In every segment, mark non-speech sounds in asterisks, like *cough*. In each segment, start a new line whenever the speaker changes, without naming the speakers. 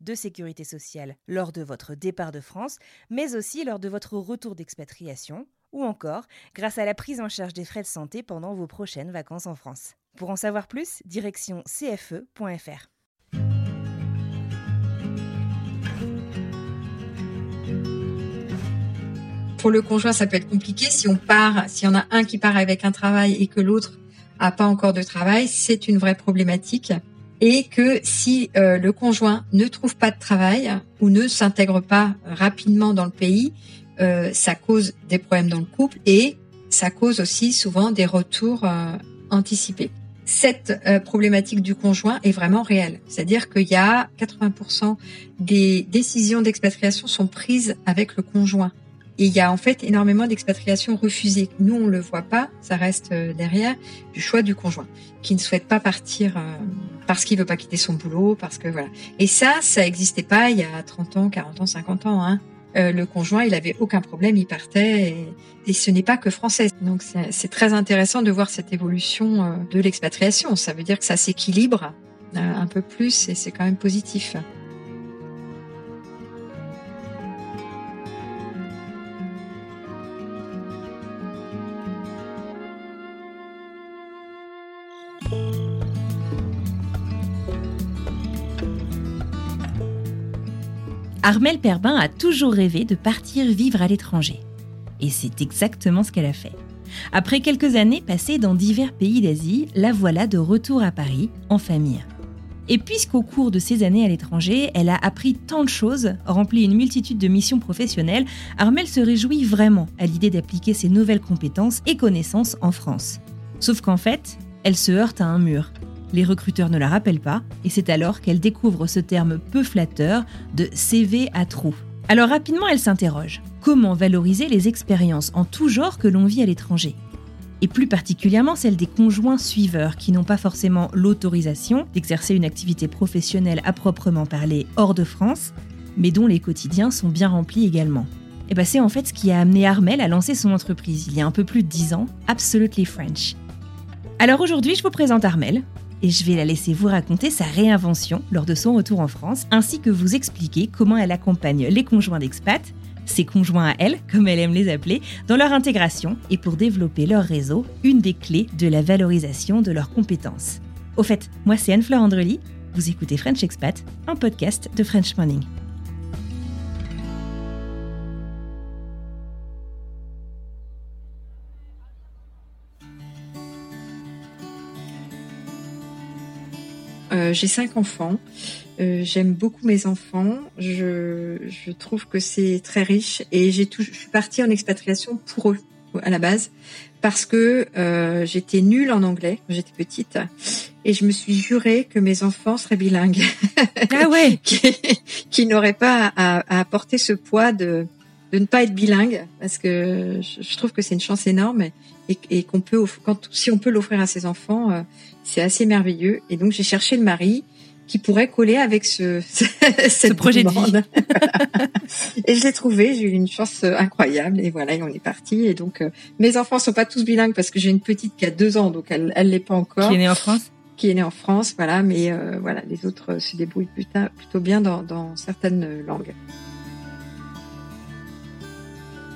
de sécurité sociale lors de votre départ de France, mais aussi lors de votre retour d'expatriation, ou encore grâce à la prise en charge des frais de santé pendant vos prochaines vacances en France. Pour en savoir plus, direction cfe.fr.
Pour le conjoint, ça peut être compliqué. Si on part, s'il y en a un qui part avec un travail et que l'autre a pas encore de travail, c'est une vraie problématique. Et que si euh, le conjoint ne trouve pas de travail ou ne s'intègre pas rapidement dans le pays, euh, ça cause des problèmes dans le couple et ça cause aussi souvent des retours euh, anticipés. Cette euh, problématique du conjoint est vraiment réelle. C'est-à-dire qu'il y a 80% des décisions d'expatriation sont prises avec le conjoint. Et il y a en fait énormément d'expatriations refusées. Nous, on le voit pas, ça reste derrière du choix du conjoint, qui ne souhaite pas partir parce qu'il veut pas quitter son boulot, parce que voilà. Et ça, ça n'existait pas il y a 30 ans, 40 ans, 50 ans. Hein. Euh, le conjoint, il avait aucun problème, il partait, et, ce n'est pas que français. Donc c'est très intéressant de voir cette évolution euh, de l'expatriation. Ça veut dire que ça s'équilibre euh, un peu plus et c'est quand même positif.
Armelle Perbin a toujours rêvé de partir vivre à l'étranger. Et c'est exactement ce qu'elle a fait. Après quelques années passées dans divers pays d'Asie, la voilà de retour à Paris, en famille. Et puisqu'au cours de ces années à l'étranger, elle a appris tant de choses, rempli une multitude de missions professionnelles, Armelle se réjouit vraiment à l'idée d'appliquer ses nouvelles compétences et connaissances en France. Sauf qu'en fait, elle se heurte à un mur. Les recruteurs ne la rappellent pas, et c'est alors qu'elle découvre ce terme peu flatteur de CV à trous. Alors rapidement, elle s'interroge. Comment valoriser les expériences en tout genre que l'on vit à l'étranger? Et plus particulièrement celle des conjoints suiveurs qui n'ont pas forcément l'autorisation d'exercer une activité professionnelle à proprement parler hors de France, mais dont les quotidiens sont bien remplis également. Et ben c'est en fait ce qui a amené Armel à lancer son entreprise il y a un peu plus de 10 ans, Absolutely French. Alors aujourd'hui, je vous présente Armel, et je vais la laisser vous raconter sa réinvention lors de son retour en France, ainsi que vous expliquer comment elle accompagne les conjoints d'expats, ses conjoints à elle, comme elle aime les appeler, dans leur intégration et pour développer leur réseau, une des clés de la valorisation de leurs compétences. Au fait, moi c'est Anne-Fleur Andrely, vous écoutez French Expat, un podcast de French Morning.
Euh, j'ai cinq enfants. Euh, J'aime beaucoup mes enfants. Je, je trouve que c'est très riche et j'ai tout. Je suis partie en expatriation pour eux à la base parce que euh, j'étais nulle en anglais quand j'étais petite et je me suis juré que mes enfants seraient bilingues.
Ah ouais. *laughs*
qui, qui n'auraient pas à, à porter ce poids de de ne pas être bilingue parce que je, trouve que c'est une chance énorme et, et qu'on peut quand si on peut l'offrir à ses enfants euh, c'est assez merveilleux. Et donc j'ai cherché le mari qui pourrait coller avec ce *laughs* cette
projet de vie. *laughs*
et je l'ai trouvé j'ai eu une chance euh, incroyable et voilà et on est parti. Et donc euh, mes enfants sont pas tous bilingues parce que j'ai une petite qui a deux ans donc elle elle l'est pas encore.
Qui est né en France?
Qui est née en France voilà mais euh, voilà les autres se débrouillent plutôt plutôt bien dans dans certaines langues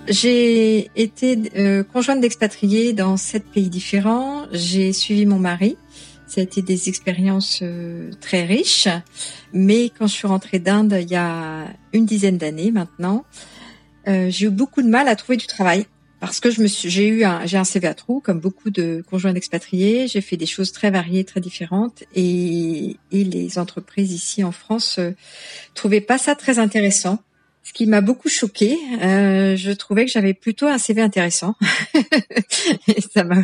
J'ai été euh, conjointe d'expatriés dans sept pays différents. J'ai suivi mon mari. Ça a été des expériences euh, très riches. Mais quand je suis rentrée d'Inde il y a une dizaine d'années maintenant, euh, j'ai eu beaucoup de mal à trouver du travail parce que je me suis, j'ai eu un, j'ai un CV à trous comme beaucoup de conjoints d'expatriés. J'ai fait des choses très variées, très différentes, et, et les entreprises ici en France euh, trouvaient pas ça très intéressant. Ce qui m'a beaucoup choqué, euh, je trouvais que j'avais plutôt un CV intéressant. *laughs* ça m'a,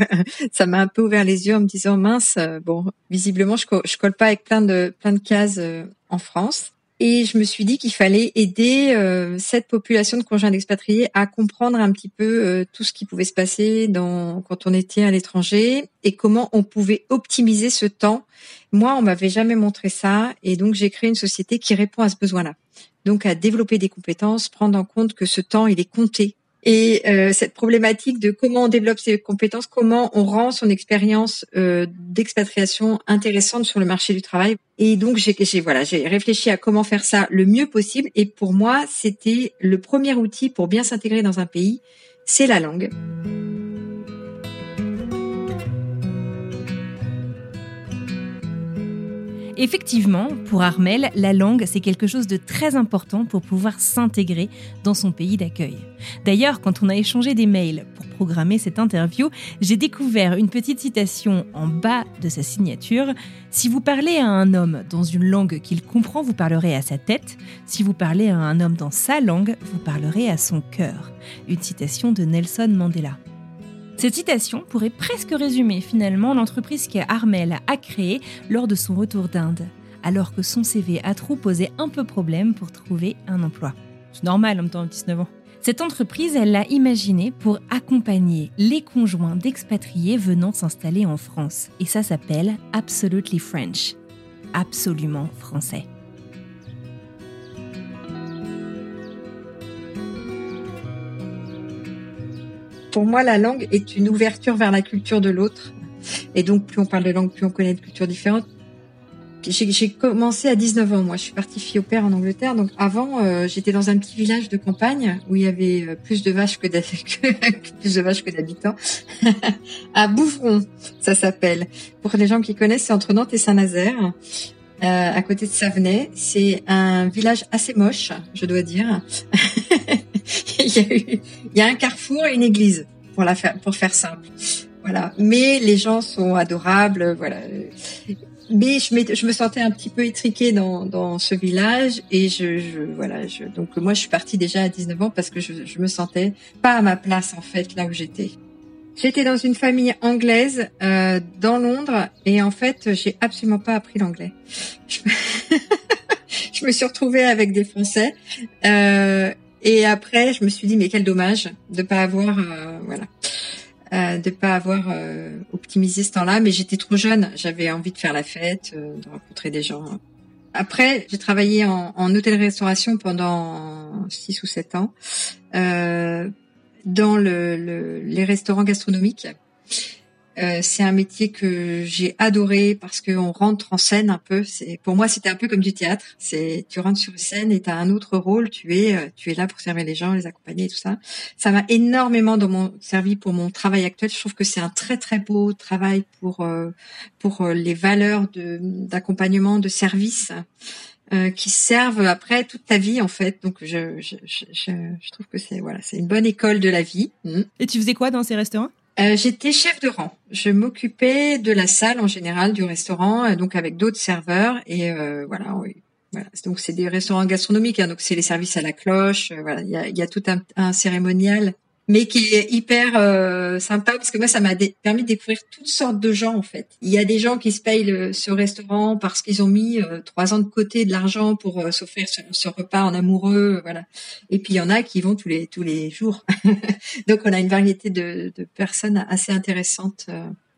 ça m'a un peu ouvert les yeux en me disant mince, euh, bon, visiblement je, je colle pas avec plein de plein de cases euh, en France. Et je me suis dit qu'il fallait aider euh, cette population de conjoints d'expatriés à comprendre un petit peu euh, tout ce qui pouvait se passer quand on était à l'étranger et comment on pouvait optimiser ce temps. Moi, on m'avait jamais montré ça, et donc j'ai créé une société qui répond à ce besoin-là. Donc à développer des compétences, prendre en compte que ce temps, il est compté et euh, cette problématique de comment on développe ses compétences, comment on rend son expérience euh, d'expatriation intéressante sur le marché du travail. Et donc j'ai voilà, j'ai réfléchi à comment faire ça le mieux possible. Et pour moi, c'était le premier outil pour bien s'intégrer dans un pays, c'est la langue.
Effectivement, pour Armel, la langue, c'est quelque chose de très important pour pouvoir s'intégrer dans son pays d'accueil. D'ailleurs, quand on a échangé des mails pour programmer cette interview, j'ai découvert une petite citation en bas de sa signature. Si vous parlez à un homme dans une langue qu'il comprend, vous parlerez à sa tête. Si vous parlez à un homme dans sa langue, vous parlerez à son cœur. Une citation de Nelson Mandela. Cette citation pourrait presque résumer finalement l'entreprise qu'Armel a créée lors de son retour d'Inde, alors que son CV à trou posait un peu problème pour trouver un emploi. C'est normal en temps de 19 ans. Cette entreprise, elle l'a imaginée pour accompagner les conjoints d'expatriés venant s'installer en France. Et ça s'appelle Absolutely French. Absolument français.
Pour moi, la langue est une ouverture vers la culture de l'autre. Et donc, plus on parle de langue, plus on connaît de cultures différentes. J'ai commencé à 19 ans, moi. Je suis partie fille au père en Angleterre. Donc, avant, euh, j'étais dans un petit village de campagne où il y avait euh, plus de vaches que *laughs* d'habitants. *laughs* à Bouvron, ça s'appelle. Pour les gens qui connaissent, c'est entre Nantes et Saint-Nazaire. Euh, à côté de Savenay. C'est un village assez moche, je dois dire. *laughs* *laughs* il, y a il y a un carrefour et une église pour la faire, pour faire simple. Voilà. Mais les gens sont adorables, voilà. Mais je, je me sentais un petit peu étriquée dans, dans ce village et je, je voilà. Je, donc moi, je suis partie déjà à 19 ans parce que je, je me sentais pas à ma place en fait là où j'étais. J'étais dans une famille anglaise euh, dans Londres et en fait, j'ai absolument pas appris l'anglais. *laughs* *laughs* Je, me suis retrouvée avec des Français euh, et après, je me suis dit mais quel dommage de pas avoir euh, voilà. Euh, de pas avoir euh, optimisé ce temps-là, mais j'étais trop jeune, j'avais envie de faire la fête, euh, de rencontrer des gens. Après, j'ai travaillé en, en hôtellerie-restauration pendant six ou sept ans. Euh, dans le, les restaurants gastronomiques. Euh, c'est un métier que j'ai adoré parce qu'on rentre en scène un peu. C'est pour moi c'était un peu comme du théâtre. C'est tu rentres sur scène et tu as un autre rôle. Tu es euh, là pour servir les gens, les accompagner et tout ça. Ça m'a énormément dans mon servi pour mon travail actuel. Je trouve que c'est un très très beau travail pour euh, les valeurs d'accompagnement, de service. Qui servent après toute ta vie en fait. Donc je, trouve que c'est une bonne école de la vie.
Mm. Et tu faisais quoi dans ces restaurants?
Euh, J'étais chef de rang. Je m'occupais de la salle en général du restaurant, euh, donc avec d'autres serveurs et euh, voilà. Donc c'est des restaurants gastronomiques, hein, donc c'est les services à la cloche. Voilà, il y a, y tout un cérémonial mais qui est hyper euh, sympa parce que moi ça m'a permis de découvrir toutes sortes de gens en fait. Il y a des gens qui se payent ce restaurant parce qu'ils ont mis euh, trois ans de côté de l'argent pour euh, s'offrir ce, repas en amoureux, voilà. Et puis il y en a qui vont tous les tous les jours. *laughs* Donc on a une variété de, de personnes assez intéressantes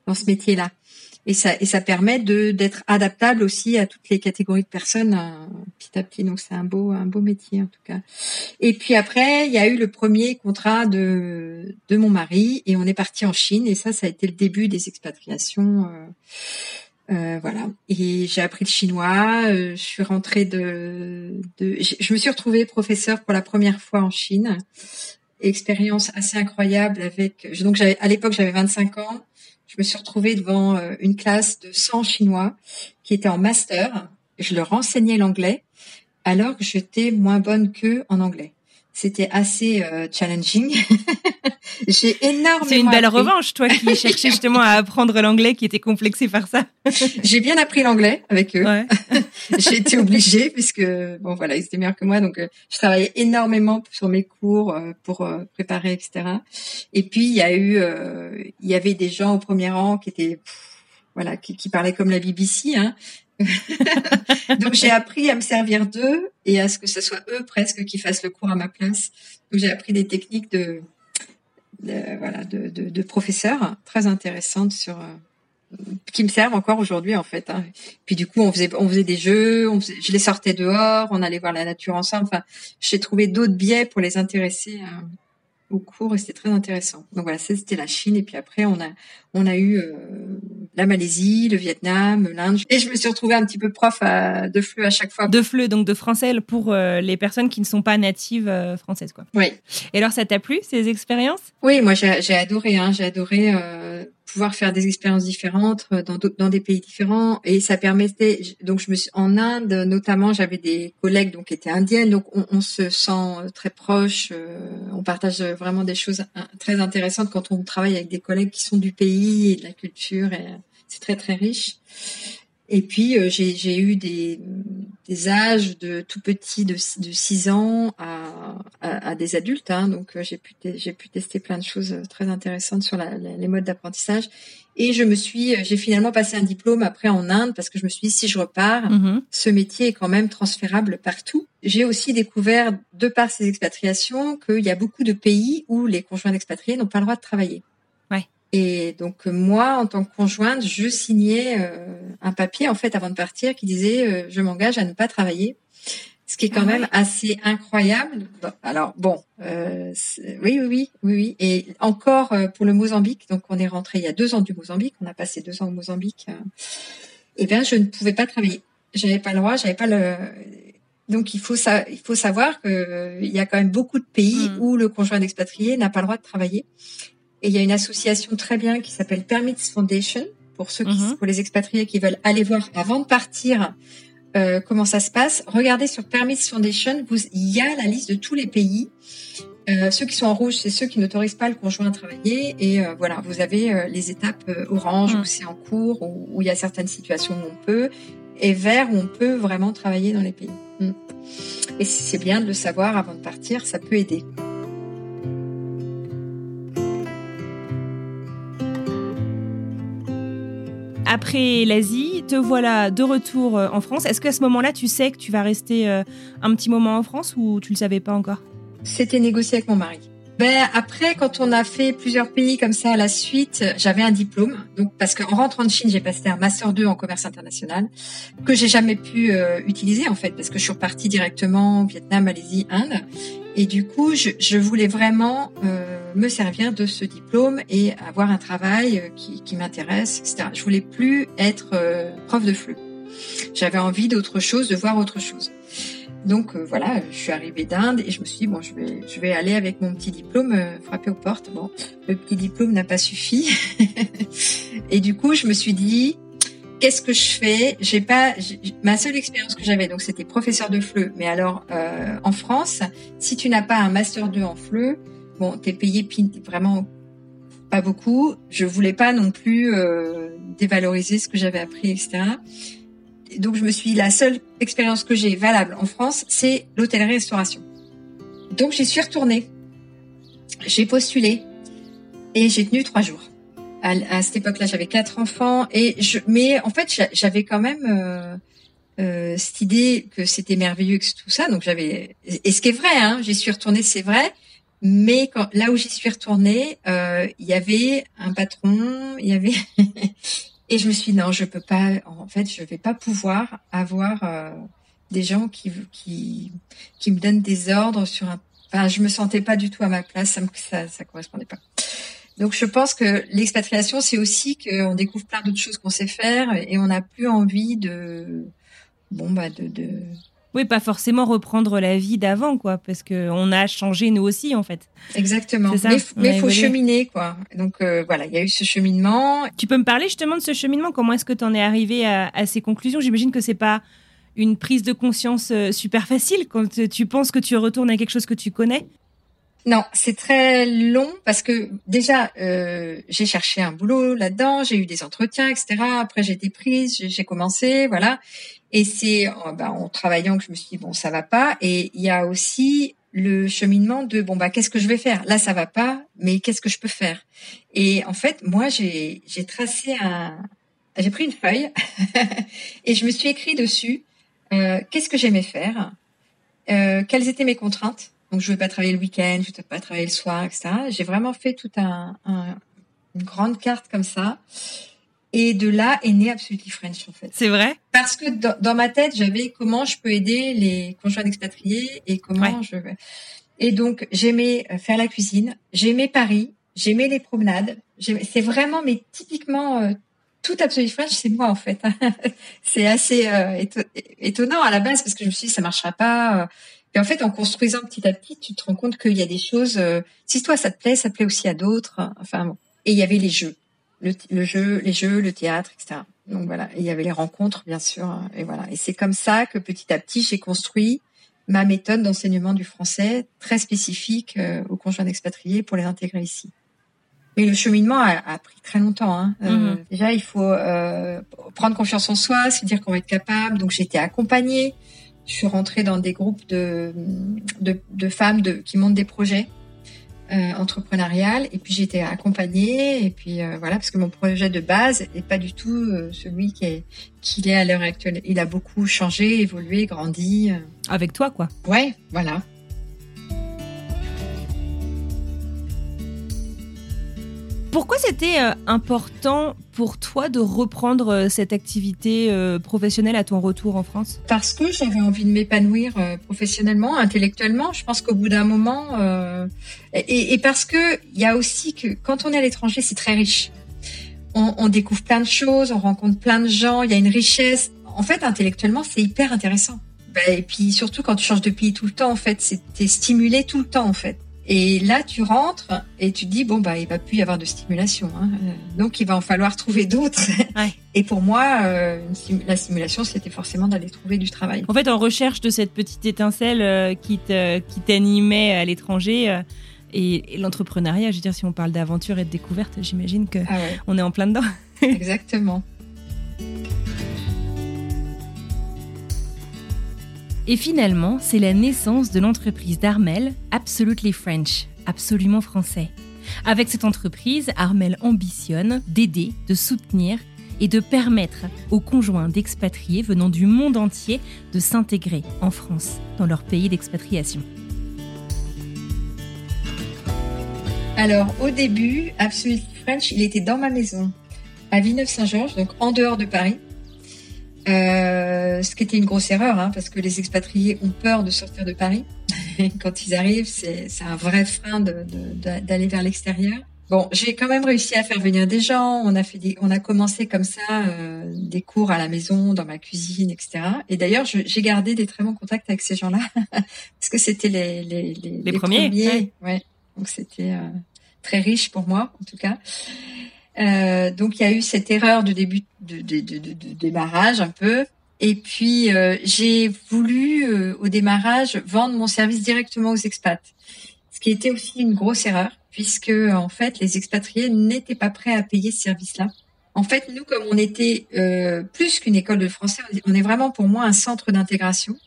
dans ce métier-là et ça et ça permet de d'être adaptable aussi à toutes les catégories de personnes euh, petit à petit. Donc c'est un beau un beau métier en tout cas. Et puis après il y a eu le premier contrat de de mon mari et on est parti en Chine. Et ça ça a été le début des expatriations euh, euh, voilà. Et j'ai appris le chinois je suis rentrée de, de je me suis retrouvée professeur pour la première fois en Chine. Expérience assez incroyable avec donc j'avais à l'époque j'avais 25 ans je me suis retrouvée devant euh, une classe de 100 Chinois qui étaient en master. Je leur enseignais l'anglais alors que j'étais moins bonne qu'eux en anglais. C'était assez euh, challenging. *laughs* j'ai énormément.
C'est une belle revanche, toi qui *laughs* cherchais justement à apprendre l'anglais, qui était complexé par ça. *laughs*
j'ai bien appris l'anglais avec eux. Ouais. j'ai été obligée puisque bon voilà, ils étaient meilleurs que moi, donc euh, je travaillais énormément sur mes cours euh, pour préparer, etc. Et puis il y a eu, il y avait des gens au premier rang qui étaient voilà, qui, qui parlaient comme la BBC, hein, *laughs* donc j'ai appris à me servir d'eux et à ce que ce soit eux presque qui fassent le cours à ma place. Donc j'ai appris des techniques de, voilà de, professeurs très intéressantes sur euh, qui me servent encore aujourd'hui en fait. Hein. Puis du coup on faisait on faisait des jeux, je les sortais dehors, on allait voir la nature ensemble. Enfin j'ai trouvé d'autres biais pour les intéresser. À, au cours et c'était très intéressant. Donc voilà, c'était la Chine et puis après on a on a eu euh, la Malaisie, le Vietnam, l'Inde et je me suis retrouvée un petit peu prof de FLE à chaque fois.
De FLE donc de français pour euh, les personnes qui ne sont pas natives euh, françaises quoi.
Oui.
Et alors ça t'a plu ces expériences?
Oui, moi j'ai adoré hein, j'ai adoré pouvoir faire des expériences différentes euh, dans, dans des pays différents. Et ça permettait donc je me suis en Inde notamment j'avais des collègues donc qui étaient indiennes. Donc on, on se sent très proche euh, on partage vraiment des choses très intéressantes quand on travaille avec des collègues qui sont du pays et de la culture et c'est très très riche et puis euh, j'ai eu des, des âges de tout petit de, de 6 ans à, à, des adultes. Hein, donc euh, j'ai pu j'ai pu tester plein de choses très intéressantes sur la, les modes d'apprentissage. Et je me suis j'ai finalement passé un diplôme après en Inde parce que je me suis dit si je repars, mm-hmm. ce métier est quand même transférable partout. J'ai aussi découvert de par ces expatriations qu'il y a beaucoup de pays où les conjoints d'expatriés n'ont pas le droit de travailler. Et donc moi, en tant que conjointe, je signais euh, un papier en fait avant de partir qui disait euh, je m'engage à ne pas travailler, ce qui est quand ah même assez incroyable. alors bon, euh, oui, oui, oui, oui, oui. Et encore pour le Mozambique, donc on est rentré il y a deux ans du Mozambique, on a passé deux ans au Mozambique. eh bien, je ne pouvais pas travailler. J'avais pas le droit, j'avais pas le. Donc il faut ça, il faut savoir qu'il y a quand même beaucoup de pays hmm. où le conjoint d'expatrié n'a pas le droit de travailler. Et il y a une association très bien qui s'appelle Permits Foundation pour ceux qui, mhm. pour les expatriés qui veulent aller voir avant de partir euh, comment ça se passe. Regardez sur Permits Foundation, il y a la liste de tous les pays. Euh, ceux qui sont en rouge, c'est ceux qui n'autorisent pas le conjoint à travailler. Et euh, voilà, vous avez les étapes orange mhm. où c'est en cours, où, où, il y a certaines situations où on peut, et vert où on peut vraiment travailler dans les pays. Mm. Et c'est bien de le savoir avant de partir, ça peut aider.
Après l'Asie, te voilà de retour euh, en France. Est-ce qu'à ce, moment-là, tu sais que tu vas rester euh, un petit moment en France ou tu le savais pas encore?
C'était négocié avec mon mari. Ben après, quand on a fait plusieurs pays comme ça à la suite, j'avais un diplôme. Donc parce qu'en rentrant de Chine, j'ai passé un master 2 en commerce international que j'ai jamais pu euh, utiliser en fait parce que je suis repartie directement au Vietnam, Malaisie, Inde. Et du coup, je, je voulais vraiment euh, me servir de ce diplôme et avoir un travail euh, qui, qui m'intéresse, etc. Je voulais plus être euh, prof de flux. J'avais envie d'autre chose, de voir autre chose. Donc euh, voilà, je suis arrivée d'Inde et je me suis dit bon, je vais, je vais aller avec mon petit diplôme frapper aux portes. Bon, le petit diplôme n'a pas suffi. *laughs* et du coup, je me suis dit qu'est-ce que je fais? J'ai pas ma seule expérience que j'avais donc c'était professeur de FLE. Mais alors euh, en France, si tu n'as pas un master 2 en FLE, bon, t'es payé vraiment pas beaucoup. Je voulais pas non plus euh, dévaloriser ce que j'avais appris, etc. donc je me suis la seule expérience que j'ai valable en France, c'est l'hôtellerie-restauration. Donc j'y suis retournée. J'ai postulé et j'ai tenu trois jours à, cette époque-là, j'avais quatre enfants et je, mais en fait, j'avais quand même euh, euh, cette idée que c'était merveilleux que tout ça. Donc j'avais et ce qui est vrai, hein, j'y suis retournée, c'est vrai. Mais quand, là où j'y suis retournée, euh, il y avait un patron, il y avait *laughs* et je me suis dit, non, je peux pas. En fait, je vais pas pouvoir avoir euh, des gens qui qui qui me donnent des ordres sur un. Enfin, je me sentais pas du tout à ma place, ça me, ça, ça correspondait pas. Donc je pense que l'expatriation, c'est aussi qu'on découvre plein d'autres choses qu'on sait faire et on n'a plus envie de, bon bah de, de...
Oui, pas forcément reprendre la vie d'avant, quoi, parce que on a changé nous aussi, en fait.
Exactement. mais il faut cheminer, quoi. Donc euh, voilà, il y a eu ce cheminement.
Tu peux me parler justement de ce cheminement? Comment est-ce que tu en es arrivé à, à ces conclusions? J'imagine que c'est pas une prise de conscience euh, super facile quand tu penses que tu retournes à quelque chose que tu connais
non, c'est très long parce que déjà euh, j'ai cherché un boulot là-dedans, j'ai eu des entretiens, etc. Après j'ai été prise, j'ai commencé, voilà. Et c'est ben, en travaillant que je me suis dit bon ça va pas. Et il y a aussi le cheminement de bon bah qu'est-ce que je vais faire? Là ça va pas, mais qu'est-ce que je peux faire? Et en fait moi j'ai j'ai tracé un j'ai pris une feuille *laughs* et je me suis écrit dessus euh, qu'est-ce que j'aimais faire, euh, quelles étaient mes contraintes? Donc je ne veux pas travailler le week-end, je ne veux pas travailler le soir, etc. J'ai vraiment fait toute un, un, une grande carte comme ça. Et de là est né Absolutely French en fait.
C'est vrai?
Parce que dans, dans ma tête, j'avais comment je peux aider les conjoints expatriés et comment je... Et donc j'aimais faire la cuisine, j'aimais Paris, j'aimais les promenades. C'est vraiment, mais typiquement, euh, tout Absolutely French, c'est moi en fait. *laughs* c'est assez euh, étonnant à la base parce que je me suis dit ça marchera pas. Et en fait, en construisant petit à petit, tu te rends compte qu'il y a des choses. Euh, si toi ça te plaît, ça plaît aussi à d'autres. Enfin bon. Et il y avait les jeux le, jeu, les jeux, le théâtre, etc. Donc voilà, il y avait les rencontres, bien sûr, hein, et voilà. Et c'est comme ça que petit à petit, j'ai construit ma méthode d'enseignement du français très spécifique euh, aux conjoints expatriés pour les intégrer ici. Mais le cheminement a, pris très longtemps. Hein. Euh, mhm. déjà, il faut euh, prendre confiance en soi, se dire qu'on va être capable. Donc, j'ai été accompagnée. Je suis rentrée dans des groupes de, de, de femmes de, qui montent des projets euh, entrepreneuriale et puis j'ai été accompagnée et puis euh, voilà parce que mon projet de base n'est pas du tout euh, celui qui est qu'il est à l'heure actuelle. Il a beaucoup changé, évolué, grandi.
Avec toi quoi.
Ouais, voilà.
Pourquoi c'était euh, important pour toi de reprendre euh, cette activité euh, professionnelle à ton retour en France?
Parce que j'avais envie de m'épanouir professionnellement, intellectuellement. Je pense qu'au bout d'un moment, et, parce que il y a aussi que quand on est à l'étranger, c'est très riche. On, découvre plein de choses, on rencontre plein de gens, il y a une richesse. En fait, intellectuellement, c'est hyper intéressant. Bah, et puis surtout quand tu changes de pays tout le temps, en fait, c'est stimulé tout le temps, en fait. Et là, tu rentres et tu te dis bon bah il va plus y avoir de stimulation, hein. donc il va en falloir trouver d'autres. *laughs* Et pour moi, euh, la stimulation, c'était forcément d'aller trouver du travail.
En fait, en recherche de cette petite étincelle euh, qui qui t'animait à l'étranger. Euh, et, l'entrepreneuriat, je veux dire, si on parle d'aventure et de découverte, j'imagine que ah on est en plein dedans. *laughs*
Exactement.
Et finalement, c'est la naissance de l'entreprise d'Armel, Absolutely French, absolument français. Avec cette entreprise, Armel ambitionne d'aider, de soutenir et de permettre aux conjoints d'expatriés venant du monde entier de s'intégrer en France, dans leur pays d'expatriation.
Alors, au début, Absolutely French, il était dans ma maison, à Villeneuve-Saint-Georges, donc en dehors de Paris. Euh, ce qui était une grosse erreur, hein, parce que les expatriés ont peur de sortir de Paris. *laughs* Quand ils arrivent, c'est un vrai frein d'aller vers l'extérieur. Bon, j'ai quand même réussi à faire venir des gens. On a fait des, on a commencé comme ça euh, des cours à la maison, dans ma cuisine, etc. Et d'ailleurs, j'ai gardé des très bons contacts avec ces gens-là *laughs* parce que c'était les, les, les,
les, premiers.
Ouais. Donc c'était euh, très riche pour moi, en tout cas. Euh, donc il y a eu cette erreur de début de, de, de, de démarrage un peu. Et puis euh, j'ai voulu euh, au démarrage vendre mon service directement aux expats, ce qui était aussi une grosse erreur puisque en fait les expatriés n'étaient pas prêts à payer ce service-là. En fait, nous, comme on était plus qu'une école de français, on est vraiment pour moi un centre d'intégration.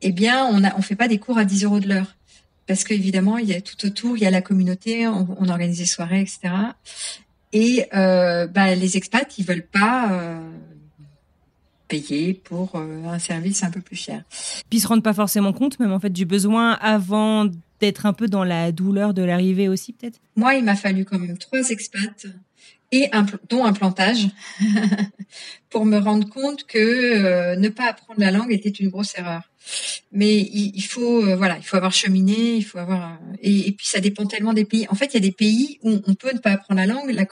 Eh bien, on a, on fait pas des cours à 10 euros de l'heure parce qu'évidemment, il y a tout autour, il y a la communauté, on organise des soirées, etc. Et euh, bah, les expats, ils veulent pas euh, payer pour euh, un service un peu plus cher.
Puis ils se rendent pas forcément compte, même en fait, du besoin avant d'être un peu dans la douleur de l'arrivée aussi, peut-être?
Moi, il m'a fallu quand même trois expats et un, dont un plantage *laughs* pour me rendre compte que ne pas apprendre la langue était une grosse erreur mais il, faut euh, voilà il faut avoir cheminé il faut avoir et, puis ça dépend tellement des pays. En fait il y a des pays où on peut ne pas apprendre la langue. La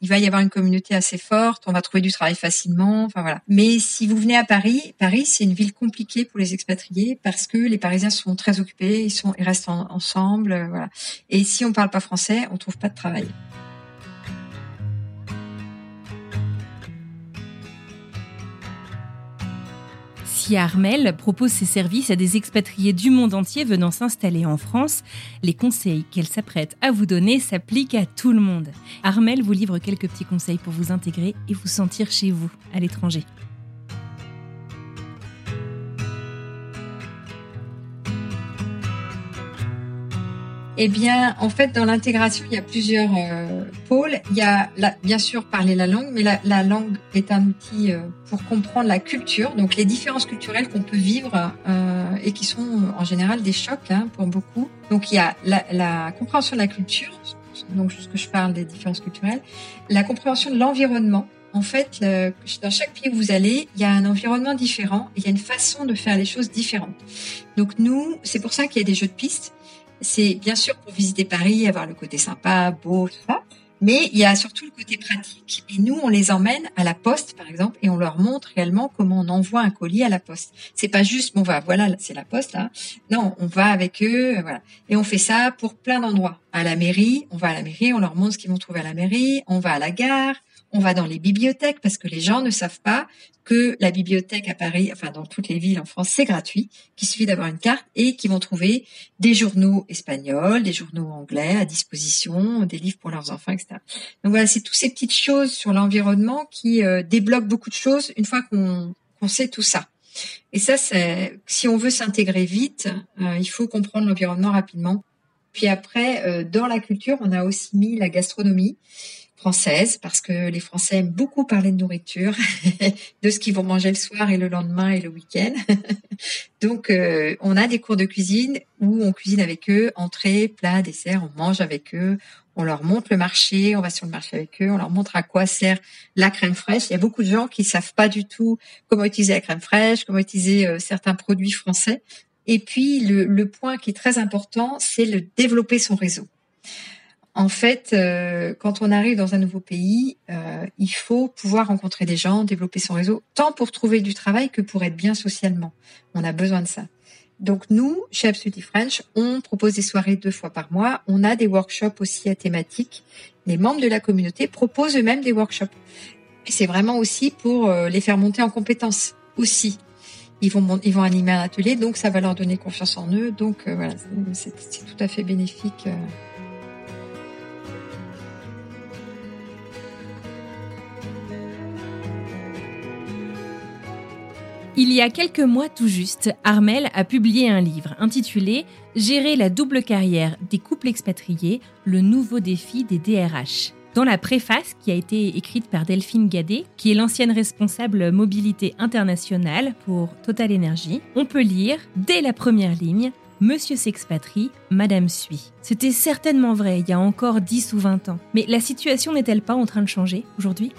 il va y avoir une communauté assez forte on va trouver du travail facilement enfin voilà. Mais si vous venez à Paris Paris c'est une ville compliquée pour les expatriés parce que les Parisiens sont très occupés ils sont ils restent ensemble euh, voilà. Et si on parle pas français on trouve pas de travail
Armel, propose ses services à des expatriés du monde entier venant s'installer en France. Les conseils qu'elle s'apprête à vous donner s'appliquent à tout le monde. Armel vous livre quelques petits conseils pour vous intégrer et vous sentir chez vous, à l'étranger.
Eh bien, en fait, dans l'intégration, il y a plusieurs euh, pôles. Il y a, bien sûr, parler la langue, mais la, langue est un outil euh, pour comprendre la culture, donc les différences culturelles qu'on peut vivre euh, et qui sont en général des chocs hein, pour beaucoup. Donc, il y a la, compréhension de la culture, donc ce que je parle des différences culturelles, la compréhension de l'environnement. En fait, dans chaque pays où vous allez, il y a un environnement différent, il y a une façon de faire les choses différentes. Donc nous, c'est pour ça qu'il y a des jeux de pistes c'est bien sûr pour visiter Paris, avoir le côté sympa, beau, tout ça. Mais il y a surtout le côté pratique. Et nous, on les emmène à la poste, par exemple, et on leur montre réellement comment on envoie un colis à la poste. C'est pas juste, bon, va, voilà, c'est la poste, là. Non, on va avec eux, voilà. Et on fait ça pour plein d'endroits. À la mairie, on va à la mairie, on leur montre ce qu'ils vont trouver à la mairie. On va à la gare, on va dans les bibliothèques parce que les gens ne savent pas que la bibliothèque à Paris, enfin dans toutes les villes en France, c'est gratuit, qu'il suffit d'avoir une carte et qu'ils vont trouver des journaux espagnols, des journaux anglais à disposition, des livres pour leurs enfants, etc. Donc voilà, c'est toutes ces petites choses sur l'environnement qui euh, débloquent beaucoup de choses une fois qu'on sait tout ça. Et ça, si on veut s'intégrer vite, euh, il faut comprendre l'environnement rapidement. Puis après, euh, dans la culture, on a aussi mis la gastronomie française parce que les Français aiment beaucoup parler de nourriture, *laughs* de ce qu'ils vont manger le soir et le lendemain et le week-end. *laughs* Donc, euh, on a des cours de cuisine où on cuisine avec eux, entrée, plat, dessert, on mange avec eux, on leur montre le marché, on va sur le marché avec eux, on leur montre à quoi sert la crème fraîche. Il y a beaucoup de gens qui savent pas du tout comment utiliser la crème fraîche, comment utiliser euh, certains produits français. Et puis, le, le point qui est très important, c'est le développer son réseau en fait, euh, quand on arrive dans un nouveau pays, euh, il faut pouvoir rencontrer des gens, développer son réseau, tant pour trouver du travail que pour être bien socialement. On a besoin de ça. Donc nous, chez Absolutely French, on propose des soirées deux fois par mois. On a des workshops aussi à thématiques. Les membres de la communauté proposent eux-mêmes des workshops. C'est vraiment aussi pour euh, les faire monter en compétences aussi. Ils vont, ils vont animer un atelier, donc ça va leur donner confiance en eux. Donc voilà, c'est tout à fait bénéfique.
Il y a quelques mois tout juste, Armel a publié un livre intitulé Gérer la double carrière des couples expatriés, le nouveau défi des DRH. Dans la préface qui a été écrite par Delphine Gadet, qui est l'ancienne responsable mobilité internationale pour Total Energy, on peut lire dès la première ligne Monsieur s'expatrie, Madame suit. C'était certainement vrai il y a encore 10 ou 20 ans. Mais la situation n'est-elle pas en train de changer aujourd'hui?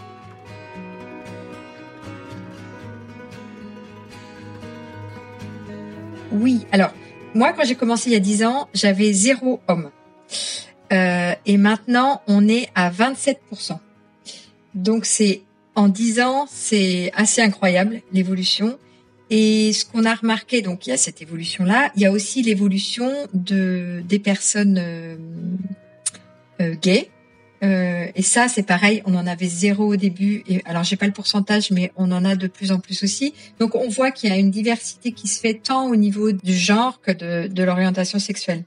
Oui, alors moi quand j'ai commencé il y a 10 ans, j'avais zéro homme. Euh, et maintenant, on est à 27%. Donc c'est en 10 ans, c'est assez incroyable l'évolution. Et ce qu'on a remarqué, donc il y a cette évolution-là, il y a aussi l'évolution de des personnes euh, euh, gays euh, et ça, c'est pareil, on en avait zéro au début. Et alors, j'ai pas le pourcentage, mais on en a de plus en plus aussi. Donc, on voit qu'il y a une diversité qui se fait tant au niveau du genre que de, de l'orientation sexuelle.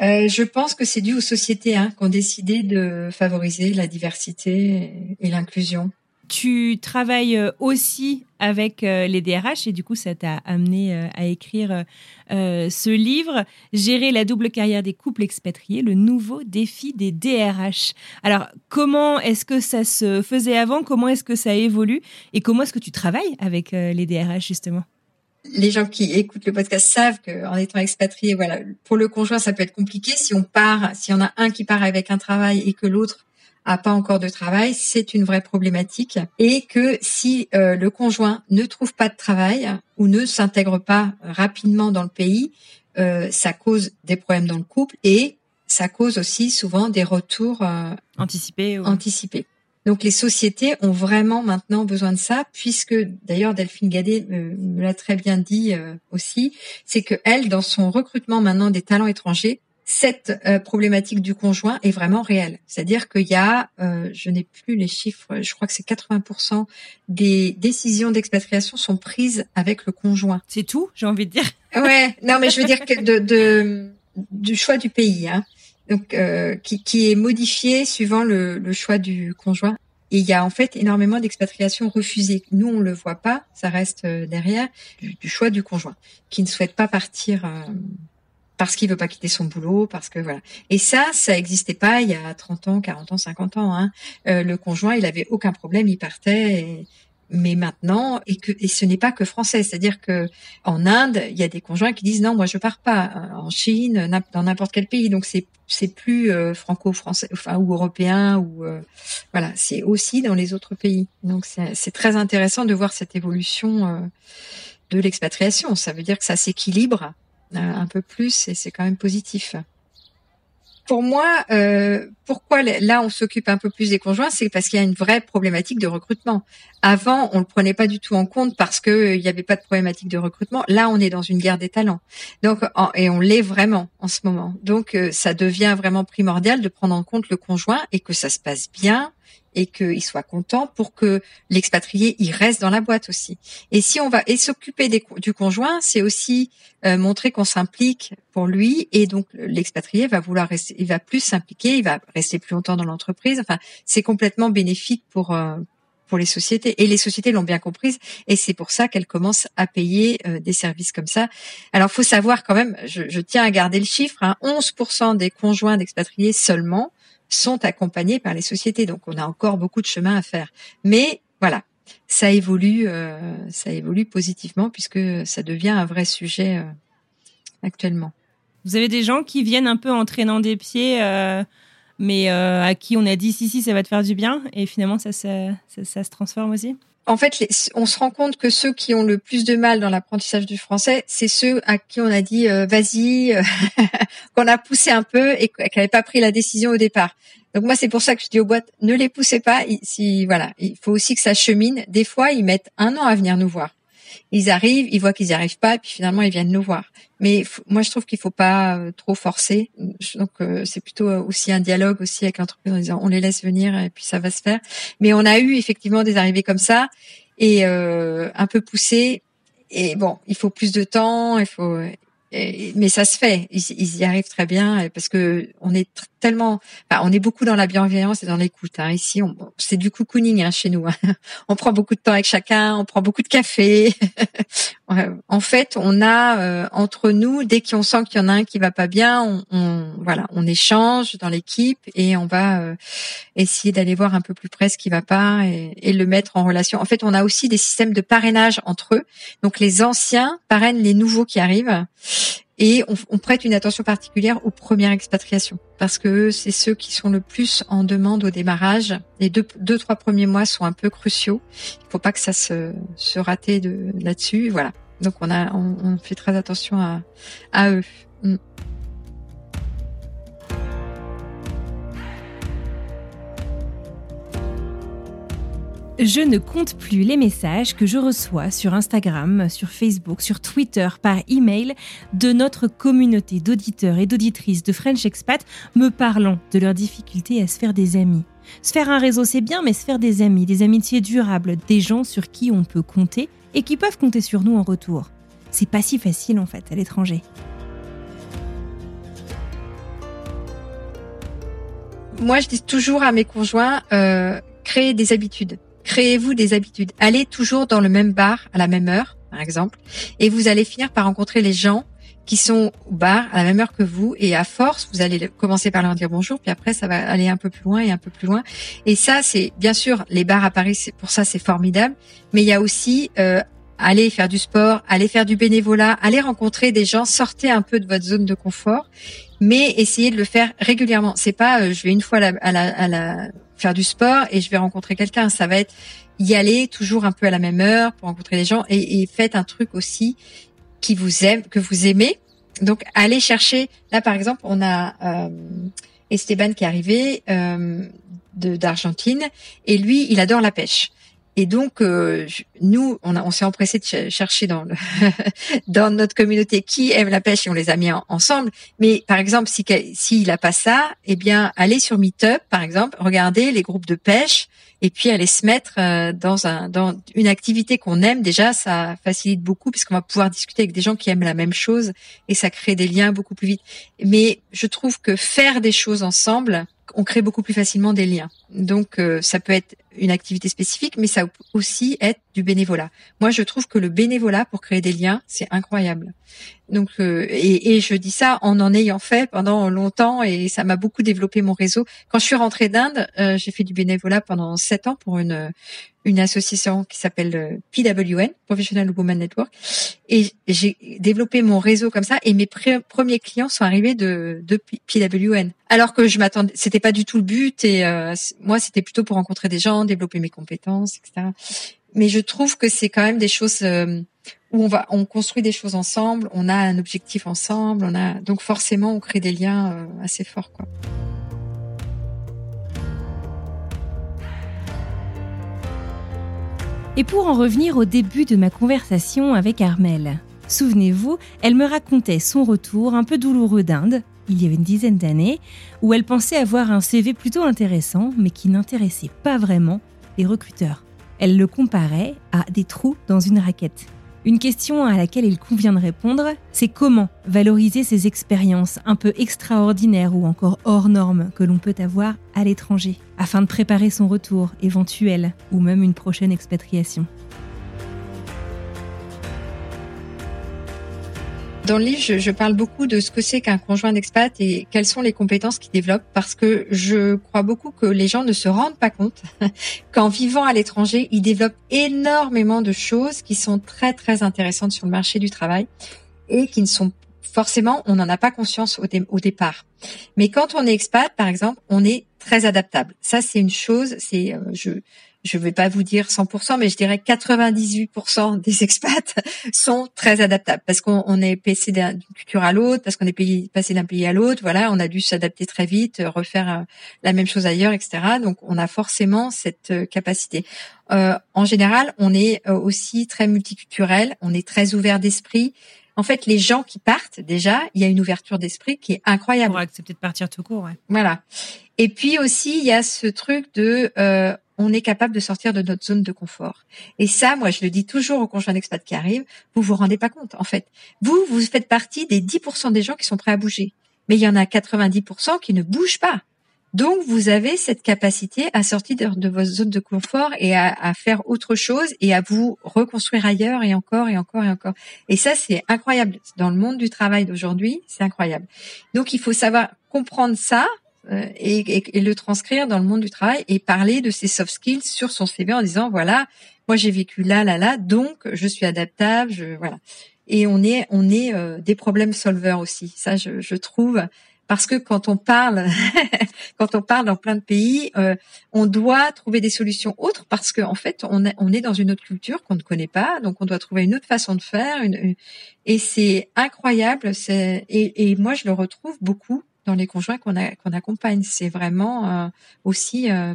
Euh, je pense que c'est dû aux sociétés hein, qui ont décidé de favoriser la diversité et l'inclusion.
Tu travailles euh, aussi avec euh, les DRH et du coup ça t'a amené euh, à écrire ce livre, Gérer la double carrière des couples expatriés, le nouveau défi des DRH. Alors comment est-ce que ça se faisait avant? Comment est-ce que ça évolue? Et comment est-ce que tu travailles avec les DRH justement?
Les gens qui écoutent le podcast savent qu'en étant expatrié, voilà, pour le conjoint, ça peut être compliqué. Si on part, s'il y en a un qui part avec un travail et que l'autre a pas encore de travail, c'est une vraie problématique. Et que si euh, le conjoint ne trouve pas de travail ou ne s'intègre pas rapidement dans le pays, euh, ça cause des problèmes dans le couple et ça cause aussi souvent des retours euh,
anticipés.
anticipés. Donc les sociétés ont vraiment maintenant besoin de ça, puisque d'ailleurs Delphine Gadet me, l'a très bien dit aussi, c'est que elle, dans son recrutement maintenant des talents étrangers, cette euh, problématique du conjoint est vraiment réelle. C'est-à-dire qu'il y a, euh, je n'ai plus les chiffres, je crois que c'est 80% des décisions d'expatriation sont prises avec le conjoint.
C'est tout, j'ai envie de dire. *laughs*
Ouais, non, mais je veux dire que de, de du choix du pays, hein. donc euh, qui, qui, est modifié suivant le, le, choix du conjoint. Et il y a en fait énormément d'expatriations refusées. Nous, on le voit pas, ça reste derrière du, du, choix du conjoint qui ne souhaite pas partir parce qu'il veut pas quitter son boulot, parce que voilà. Et ça, ça existait pas il y a 30 ans, 40 ans, 50 ans. Hein. Euh, le conjoint, il avait aucun problème, il partait. Mais maintenant, et que ce n'est pas que français, c'est-à-dire que en Inde, il y a des conjoints qui disent non, moi je pars pas. En Chine, dans n'importe quel pays, donc c'est c'est plus euh, franco-français, enfin ou européen ou euh, voilà, c'est aussi dans les autres pays. Donc c'est très intéressant de voir cette évolution de l'expatriation. Ça veut dire que ça s'équilibre un peu plus et c'est quand même positif. Pour moi, euh, pourquoi là on s'occupe un peu plus des conjoints, c'est parce qu'il y a une vraie problématique de recrutement. Avant, on le prenait pas du tout en compte parce que euh, il n'y avait pas de problématique de recrutement. Là, on est dans une guerre des talents. Donc, et on l'est vraiment en ce moment. Donc, ça devient vraiment primordial de prendre en compte le conjoint et que ça se passe bien et qu'il soit content pour que l'expatrié il reste dans la boîte aussi. Et si on va et s'occuper du conjoint, c'est aussi euh, montrer qu'on s'implique pour lui et donc l'expatrié va vouloir rester, il va plus s'impliquer, il va rester plus longtemps dans l'entreprise. Enfin, c'est complètement bénéfique pour euh, pour les sociétés et les sociétés l'ont bien comprise et c'est pour ça qu'elles commencent à payer euh, des services comme ça. Alors, faut savoir quand même, je, je tiens à garder le chiffre, hein, 11% des conjoints d'expatriés seulement sont accompagnés par les sociétés. Donc on a encore beaucoup de chemin à faire. Mais voilà, ça évolue, euh, ça évolue positivement puisque ça devient un vrai sujet euh, actuellement.
Vous avez des gens qui viennent un peu en traînant des pieds, euh, mais à qui on a dit si si ça va te faire du bien, et finalement ça, ça, ça se transforme aussi?
En fait, on se rend compte que ceux qui ont le plus de mal dans l'apprentissage du français, c'est ceux à qui on a dit euh, vas-y, euh, *laughs* qu'on a poussé un peu et qui n'avaient pas pris la décision au départ. Donc moi, c'est pour ça que je dis aux boîtes, ne les poussez pas. Voilà, il faut aussi que ça chemine. Des fois, ils mettent un an à venir nous voir ils arrivent, ils voient qu'ils n'y arrivent pas, et puis finalement ils viennent nous voir. Mais moi je trouve qu'il faut pas euh, trop forcer. Donc euh, c'est plutôt euh, aussi un dialogue aussi avec l'entreprise en disant on les laisse venir et puis ça va se faire. Mais on a eu effectivement des arrivées comme ça et un peu poussées. Et bon, il faut plus de temps, il faut mais ça se fait, ils, y arrivent très bien parce que on est tellement, on est beaucoup dans la bienveillance et dans l'écoute. Hein. Ici, c'est du cocooning hein, chez nous. Hein. *laughs* On prend beaucoup de temps avec chacun, on prend beaucoup de café. *laughs* en fait, on a euh, entre nous, dès qu'on sent qu'il y en a un qui va pas bien, on, on voilà, on échange dans l'équipe et on va euh, essayer d'aller voir un peu plus près ce qui va pas et, et le mettre en relation. En fait, on a aussi des systèmes de parrainage entre eux. Donc, les anciens parrainent les nouveaux qui arrivent. Et on, prête une attention particulière aux premières expatriations parce que c'est ceux qui sont le plus en demande au démarrage. Les deux, deux trois premiers mois sont un peu cruciaux. Il faut pas que ça se, se rate de là-dessus. Voilà. Donc on a, on, fait très attention à, à eux. Mm.
Je ne compte plus les messages que je reçois sur Instagram, sur Facebook, sur Twitter, par email de notre communauté d'auditeurs et d'auditrices de French Expat me parlant de leurs difficultés à se faire des amis. Se faire un réseau, c'est bien, mais se faire des amis, des amitiés durables, des gens sur qui on peut compter et qui peuvent compter sur nous en retour. C'est pas si facile en fait à l'étranger.
Moi, je dis toujours à mes conjoints, euh, créer des habitudes créez-vous des habitudes. Allez toujours dans le même bar à la même heure, par exemple, et vous allez finir par rencontrer les gens qui sont au bar à la même heure que vous et à force vous allez commencer par leur dire bonjour puis après ça va aller un peu plus loin et un peu plus loin et ça c'est bien sûr les bars à Paris pour ça c'est formidable mais il y a aussi euh, aller faire du sport aller faire du bénévolat aller rencontrer des gens sortez un peu de votre zone de confort mais essayez de le faire régulièrement c'est pas euh, je vais une fois à la, à la, à la faire du sport et je vais rencontrer quelqu'un. Ça va être y aller toujours un peu à la même heure pour rencontrer les gens et, et faites un truc aussi qui vous aime, que vous aimez. Donc allez chercher. Là par exemple, on a euh, Esteban qui est arrivé euh, d'Argentine et lui, il adore la pêche. Et donc, euh, nous, on, on s'est empressé de chercher dans, le *laughs* dans notre communauté qui aime la pêche et on les a mis ensemble. Mais par exemple, si s'il n'a pas ça, eh bien, allez sur Meetup, par exemple, regardez les groupes de pêche et puis aller se mettre euh, dans un dans une activité qu'on aime déjà ça facilite beaucoup puisqu'on va pouvoir discuter avec des gens qui aiment la même chose et ça crée des liens beaucoup plus vite mais je trouve que faire des choses ensemble on crée beaucoup plus facilement des liens. Donc euh, ça peut être une activité spécifique, mais ça peut aussi être du bénévolat. Moi, je trouve que le bénévolat pour créer des liens, c'est incroyable. Donc euh, et, et, je dis ça en en ayant fait pendant longtemps et ça m'a beaucoup développé mon réseau. Quand je suis rentrée d'Inde, euh, j'ai fait du bénévolat pendant sept ans pour une une association qui s'appelle euh, PWN, Professional Women Network, et j'ai développé mon réseau comme ça. Et mes premiers clients sont arrivés de, PWN, alors que je m'attendais, c'était pas du tout le but. Et euh, moi, c'était plutôt pour rencontrer des gens, développer mes compétences, etc. Mais je trouve que c'est quand même des choses euh, où on va, on construit des choses ensemble, on a un objectif ensemble, on a donc forcément on crée des liens assez forts, quoi.
Et pour en revenir au début de ma conversation avec Armel, souvenez-vous, elle me racontait son retour un peu douloureux d'Inde, il y a une dizaine d'années, où elle pensait avoir un CV plutôt intéressant, mais qui n'intéressait pas vraiment les recruteurs. Elle le comparait à des trous dans une raquette. Une question à laquelle il convient de répondre, c'est comment valoriser ces expériences un peu extraordinaires ou encore hors normes que l'on peut avoir à l'étranger, afin de préparer son retour éventuel ou même une prochaine expatriation.
Dans le livre, je, parle beaucoup de ce que c'est qu'un conjoint d'expat et quelles sont les compétences qu'il développe parce que je crois beaucoup que les gens ne se rendent pas compte *laughs* qu'en vivant à l'étranger, ils développent énormément de choses qui sont très très intéressantes sur le marché du travail et qui ne sont forcément, on n'en a pas conscience au, au départ. Mais quand on est expat, par exemple, on est très adaptable. Ça, c'est une chose. C'est, euh, je, je ne vais pas vous dire 100%, mais je dirais 98% des *laughs* expats sont très adaptables parce qu'on est passé d'une culture à l'autre, parce qu'on est passé d'un pays à l'autre. Voilà, on a dû s'adapter très vite, refaire euh, la même chose ailleurs, etc. Donc, on a forcément cette euh, capacité. Euh, en général, on est euh, aussi très multiculturel, on est très ouvert d'esprit. En fait, les gens qui partent, déjà, il y a une ouverture d'esprit qui est incroyable.
Pour accepter de partir tout court, ouais.
Voilà. Et puis aussi, il y a ce truc de euh, on est capable de sortir de notre zone de confort. Et ça, moi, je le dis toujours aux conjoints d'expat qui arrivent, vous vous rendez pas compte, en fait. Vous, vous faites partie des 10% des gens qui sont prêts à bouger. Mais il y en a 90% qui ne bougent pas. Donc, vous avez cette capacité à sortir de, votre zone de confort et à, faire autre chose et à vous reconstruire ailleurs et encore et encore et encore. Et ça, c'est incroyable. Dans le monde du travail d'aujourd'hui, c'est incroyable. Donc, il faut savoir comprendre ça, euh, et, et, le transcrire dans le monde du travail et parler de ses soft skills sur son CV en disant voilà moi j'ai vécu là là là donc je suis adaptable je voilà. Et on est on est euh, des problèmes solvers aussi. Ça je, je, trouve. Parce que quand on parle *laughs* quand on parle dans plein de pays euh, on doit trouver des solutions autres parce qu'en en fait on, on est dans une autre culture qu'on ne connaît pas. Donc on doit trouver une autre façon de faire une, et c'est incroyable et, et moi je le retrouve beaucoup dans les conjoints qu'on accompagne. C'est vraiment euh, aussi euh,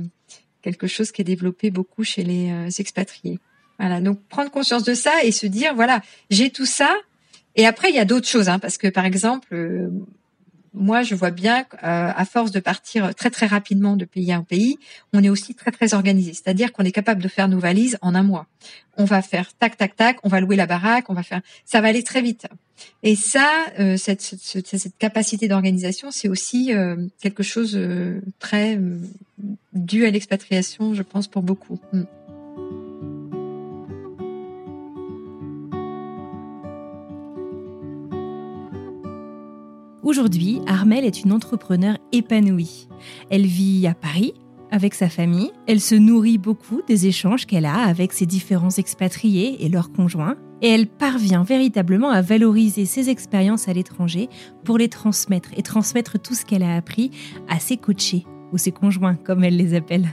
quelque chose qui est développé beaucoup chez les euh, expatriés. Voilà, donc prendre conscience de ça et se dire voilà, j'ai tout ça. Et après, il y a d'autres choses, hein, parce que par exemple, moi, je vois bien qu'à force de partir très très rapidement de pays en pays, on est aussi très très organisé. C'est-à-dire qu'on est capable de faire nos valises en un mois. On va faire tac tac tac, on va louer la baraque, on va faire, ça va aller très vite. Et ça, euh, cette, capacité d'organisation, c'est aussi euh, quelque chose euh, très dû à l'expatriation, je pense, pour beaucoup. Mm.
Aujourd'hui, Armel est une entrepreneure épanouie. Elle vit à Paris avec sa famille, elle se nourrit beaucoup des échanges qu'elle a avec ses différents expatriés et leurs conjoints, et elle parvient véritablement à valoriser ses expériences à l'étranger pour les transmettre et transmettre tout ce qu'elle a appris à ses coachés ou ses conjoints comme elle les appelle.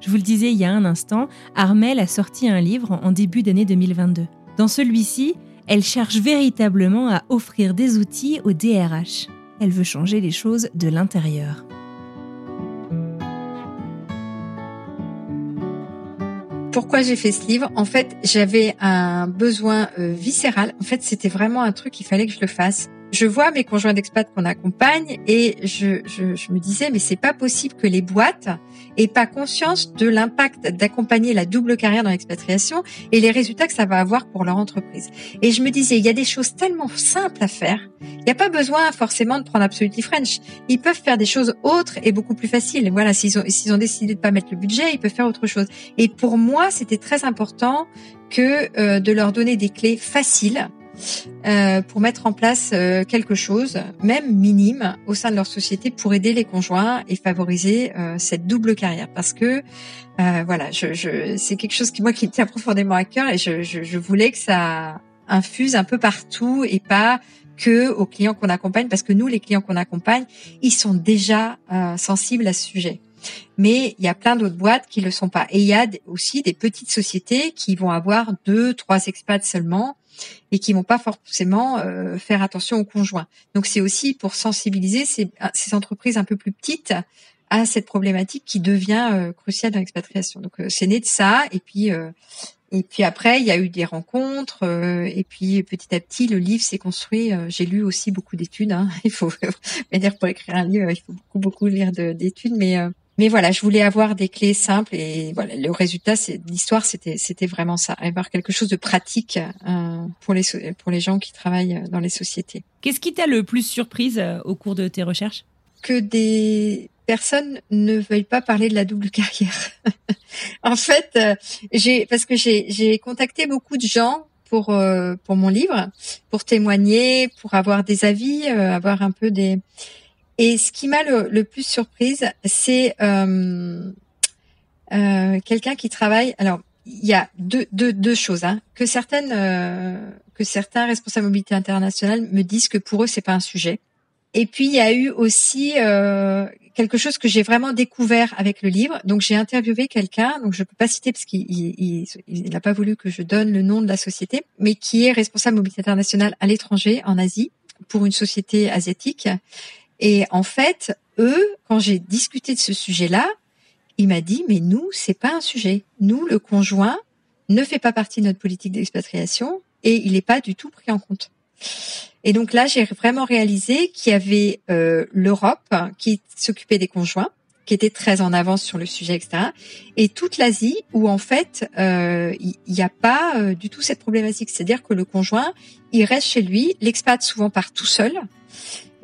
Je vous le disais il y a un instant, Armel a sorti un livre en début d'année 2022. Dans celui-ci, elle cherche véritablement à offrir des outils au DRH. Elle veut changer les choses de l'intérieur.
Pourquoi j'ai fait ce livre En fait, j'avais un besoin viscéral. En fait, c'était vraiment un truc qu'il fallait que je le fasse je vois mes conjoints d'expat qu'on accompagne et je, je, je, me disais mais c'est pas possible que les boîtes aient pas conscience de l'impact d'accompagner la double carrière dans l'expatriation et les résultats que ça va avoir pour leur entreprise. Et je me disais il y a des choses tellement simples à faire. Il n'y a pas besoin forcément de prendre Absolutely French. Ils peuvent faire des choses autres et beaucoup plus faciles. Voilà, s'ils ont s'ils ont décidé de pas mettre le budget, ils peuvent faire autre chose. Et pour moi, c'était très important que euh, de leur donner des clés faciles euh, pour mettre en place euh, quelque chose, même minime, au sein de leur société pour aider les conjoints et favoriser euh, cette double carrière. Parce que voilà, je, je, c'est quelque chose qui moi qui me tient profondément à cœur et je, je, je voulais que ça infuse un peu partout et pas que aux clients qu'on accompagne, parce que nous, les clients qu'on accompagne, ils sont déjà sensibles à ce sujet. Mais il y a plein d'autres boîtes qui le sont pas. Et il y a aussi des petites sociétés qui vont avoir deux, trois expats seulement et qui vont pas forcément euh, faire attention aux conjoints. Donc c'est aussi pour sensibiliser ces, ces, entreprises un peu plus petites à cette problématique qui devient euh, cruciale dans l'expatriation. Donc euh, c'est né de ça et puis et puis après il y a eu des rencontres et puis petit à petit le livre s'est construit. J'ai lu aussi beaucoup d'études. Hein. *laughs* Il faut dire pour écrire un livre il faut beaucoup beaucoup lire d'études, mais mais voilà, je voulais avoir des clés simples et voilà, le résultat, c'est l'histoire, c'était c'était vraiment ça, avoir quelque chose de pratique euh, pour les pour les gens qui travaillent dans les sociétés.
Qu'est-ce qui t'a le plus surprise euh, au cours de tes recherches?
Que des personnes ne veuillent pas parler de la double *laughs* carrière. en fait, euh, j'ai parce que j'ai j'ai contacté beaucoup de gens pour pour mon livre, pour témoigner, pour avoir des avis, avoir un peu des et ce qui m'a le, plus surprise, c'est euh, euh, quelqu'un qui travaille. Alors, il y a deux, deux, deux choses hein, que certaines euh, que certains responsables mobilité internationale me disent que pour eux c'est pas un sujet. Et puis il y a eu aussi euh, quelque chose que j'ai vraiment découvert avec le livre. Donc j'ai interviewé quelqu'un, donc je peux pas citer parce qu'il il n'a pas voulu que je donne le nom de la société, mais qui est responsable mobilité internationale à l'étranger en Asie pour une société asiatique et en fait, eux, quand j'ai discuté de ce sujet-là, il m'a dit mais nous, c'est pas un sujet. Nous, le conjoint ne fait pas partie de notre politique d'expatriation et il n'est pas du tout pris en compte. Et donc là, j'ai vraiment réalisé qu'il y avait euh, l'Europe qui s'occupait des conjoints, qui était très en avance sur le sujet, etc. Et toute l'Asie où en fait euh, il n'y a pas euh, du tout cette problématique. C'est-à-dire que le conjoint, il reste chez lui, l'expat souvent part tout seul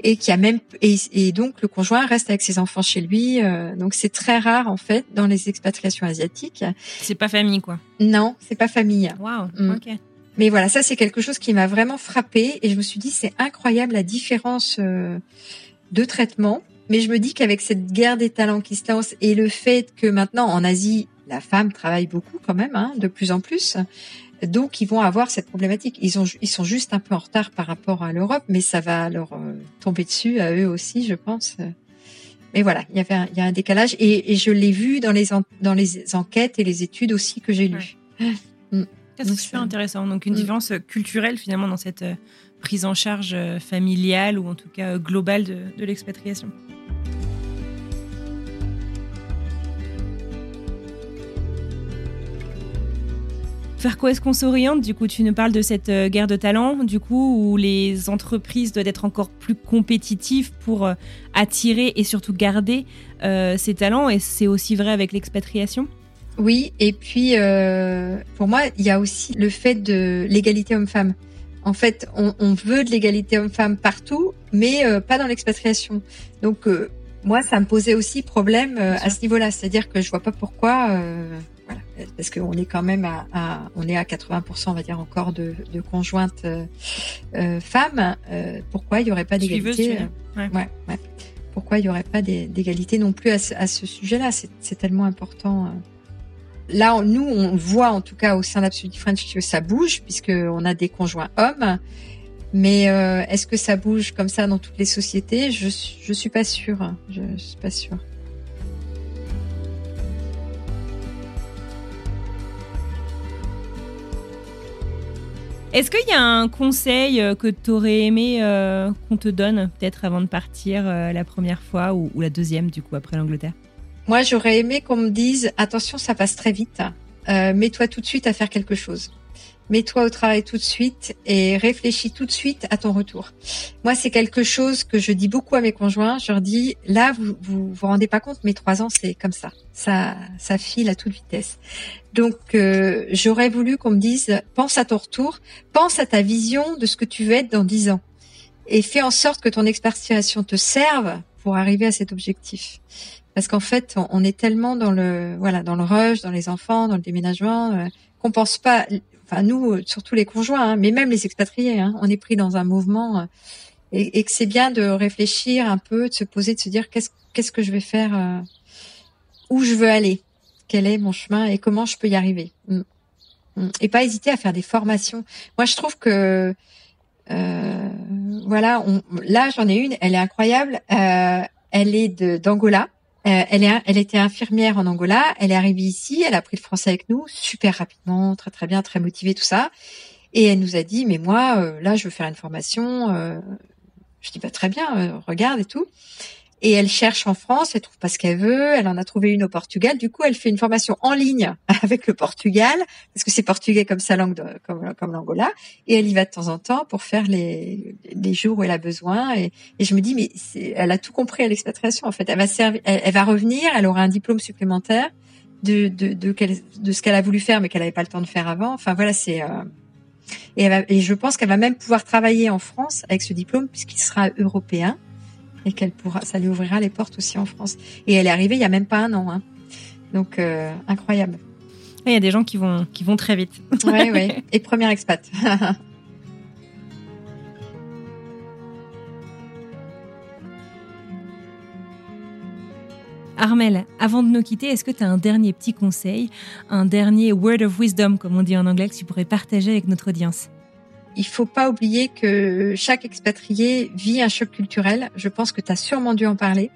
et qui a même et, donc le conjoint reste avec ses enfants chez lui. Euh, donc c'est très rare en fait dans les expatriations asiatiques.
C'est pas famille quoi.
Non, c'est pas famille.
Waouh. Mm. Ok.
Mais voilà, ça c'est quelque chose qui m'a vraiment frappé et je me suis dit c'est incroyable la différence euh, de traitement. Mais je me dis qu'avec cette guerre des talents qui se lance et le fait que maintenant en Asie la femme travaille beaucoup quand même, hein, de plus en plus, donc, ils vont avoir cette problématique. Ils, ont, ils sont juste un peu en retard par rapport à l'Europe, mais ça va leur euh, tomber dessus à eux aussi, je pense. Mais voilà, il y avait un, il y a un décalage et, et je l'ai vu dans les, dans les enquêtes et les études aussi que j'ai lues.
Mm. C'est super intéressant. Donc, une mm. différence culturelle finalement dans cette euh, prise en charge euh, familiale ou en tout cas globale de, de l'expatriation. Vers quoi est-ce qu'on s'oriente Du coup, tu nous parles de cette euh, guerre de talents, du coup, où les entreprises doivent être encore plus compétitives pour euh, attirer et surtout garder euh, ces talents. Et c'est aussi vrai avec l'expatriation?
Oui, et puis pour moi, il y a aussi le fait de l'égalité homme-femme. En fait, on, veut de l'égalité homme-femme partout, mais pas dans l'expatriation. Donc, moi, ça me posait aussi problème à ce niveau-là. C'est-à-dire que je vois pas pourquoi parce qu'on est quand même à, on est à 80%, on va dire encore de, de conjointes euh, euh femmes. Euh, pourquoi il y aurait pas d'égalité ouais. ouais. Pourquoi il y aurait pas d'égalité non plus à ce, à ce sujet-là? C'est tellement important. Là, nous, on voit en tout cas au sein d'Absolute French que ça bouge puisque on a des conjoints hommes. Mais est-ce que ça bouge comme ça dans toutes les sociétés? Je je suis pas sûre. Je, je suis pas sûre.
Est-ce qu'il y a un conseil euh, que tu aurais aimé euh, qu'on te donne, peut-être avant de partir euh, la première fois ou, la deuxième, du coup, après l'Angleterre?
Moi, j'aurais aimé qu'on me dise attention, ça passe très vite. mets-toi tout de suite à faire quelque chose mets-toi au travail tout de suite et réfléchis tout de suite à ton retour. Moi, c'est quelque chose que je dis beaucoup à mes conjoints. Je leur dis, là, vous vous, vous rendez pas compte, mais trois ans, c'est comme ça. Ça, ça file à toute vitesse. Donc, euh, j'aurais voulu qu'on me dise, pense à ton retour, pense à ta vision de ce que tu veux être dans dix ans, et fais en sorte que ton expatriation te serve pour arriver à cet objectif. Parce qu'en fait, on, est tellement dans le, voilà, dans le rush, dans les enfants, dans le déménagement, euh, qu'on pense pas enfin nous, euh, surtout les conjoints, hein, mais même les expatriés, hein, on est pris dans un mouvement euh, et, que c'est bien de réfléchir un peu, de se poser, de se dire qu'est-ce qu'est-ce que je vais faire, euh, où je veux aller, quel est mon chemin et comment je peux y arriver. Mm. Mm. Et pas hésiter à faire des formations. Moi, je trouve que voilà, là j'en ai une, elle est incroyable. elle est d'Angola. Euh, elle, est, elle était infirmière en Angola. Elle est arrivée ici. Elle a appris le français avec nous super rapidement, très très bien, très motivée, tout ça. Et elle nous a dit, mais moi, euh, là, je veux faire une formation. Euh, je dis, bah, très bien, regarde et tout et elle cherche en France, elle trouve pas ce qu'elle veut, elle en a trouvé une au Portugal. Du coup, elle fait une formation en ligne *laughs* avec le Portugal parce que c'est portugais comme sa langue, comme, comme l'Angola, et elle y va de temps en temps pour faire les, les jours où elle a besoin. Et, je me dis, mais elle a tout compris à l'expatriation en fait. Elle va servir, elle, va revenir, elle aura un diplôme supplémentaire de de, de, de ce qu'elle a voulu faire mais qu'elle n'avait pas le temps de faire avant. Enfin voilà, c'est euh, et, elle va, et je pense qu'elle va même pouvoir travailler en France avec ce diplôme puisqu'il sera européen et qu'elle pourra, ça lui ouvrira les portes aussi en France. Et elle est arrivée il y a même pas un an, hein. donc euh, incroyable.
Il y a des gens qui vont qui vont très vite.
Oui, oui. *laughs* Et première expat. *laughs*
Armel, avant de nous quitter, est-ce que tu as un dernier petit conseil, un dernier word of wisdom, comme on dit en anglais, que tu pourrais partager avec notre audience?
Il faut pas oublier que chaque expatrié vit un choc culturel. Je pense que tu as sûrement dû en parler.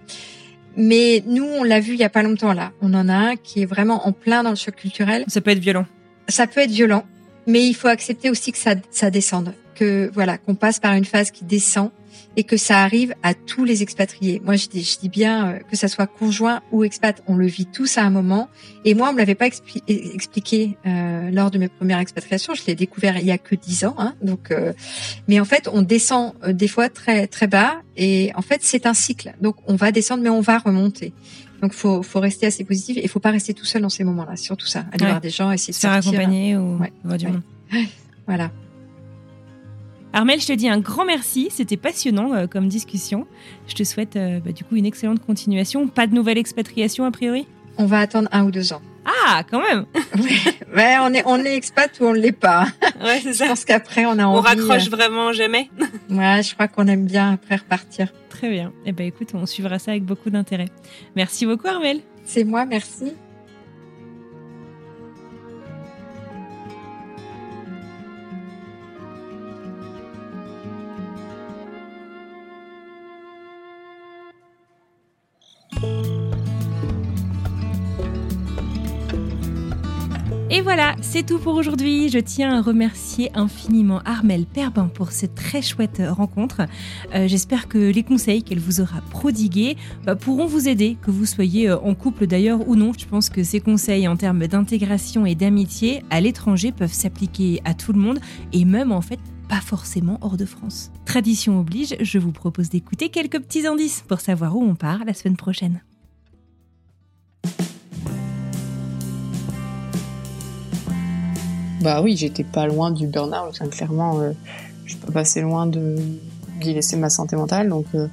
Mais nous, on l'a vu il y a pas longtemps là. On en a un qui est vraiment en plein dans le choc culturel.
Ça peut être violent.
Ça peut être violent, mais il faut accepter aussi que ça, ça descende, que voilà, qu'on passe par une phase qui descend et que ça arrive à tous les expatriés. Moi, je dis, je dis bien euh, que ça soit conjoint ou expat, on le vit tous à un moment. Et moi, on me l'avait pas expliqué euh, lors de mes premières expatriations. Je l'ai découvert il y a que dix ans. Hein, donc, euh, mais en fait, on descend des fois très très bas. Et en fait, c'est un cycle. Donc, on va descendre, mais on va remonter. Donc, faut faut rester assez positif et faut pas rester tout seul dans ces moments-là. Surtout ça, aller voir des gens, essayer de se
faire accompagner ou voir du monde.
Voilà.
Armel, je te dis un grand merci. C'était passionnant euh, comme discussion. Je te souhaite euh, bah, du coup une excellente continuation. Pas de nouvelle expatriation a priori?
On va attendre un ou deux ans.
Ah, quand même *laughs*
ouais, on est on est expat ou on l'est pas.
Ouais, c'est ça.
Je pense qu'après on a envie.
On raccroche euh, vraiment jamais. *laughs*
ouais, je crois qu'on aime bien après repartir.
Très bien. Eh ben écoute, on suivra ça avec beaucoup d'intérêt. Merci beaucoup Armel.
C'est moi, merci.
Et voilà, c'est tout pour aujourd'hui. Je tiens à remercier infiniment Armel Perbin pour cette très chouette rencontre. Euh, j'espère que les conseils qu'elle vous aura prodigués bah, pourront vous aider, que vous soyez euh, en couple d'ailleurs ou non. Je pense que ces conseils en termes d'intégration et d'amitié à l'étranger peuvent s'appliquer à tout le monde et même en fait pas forcément hors de France. Tradition oblige, je vous propose d'écouter quelques petits indices pour savoir où on part la semaine prochaine.
Bah oui, j'étais pas loin du burn-out. clairement, euh, je peux pas passer loin de d'y laisser ma santé mentale. Donc euh,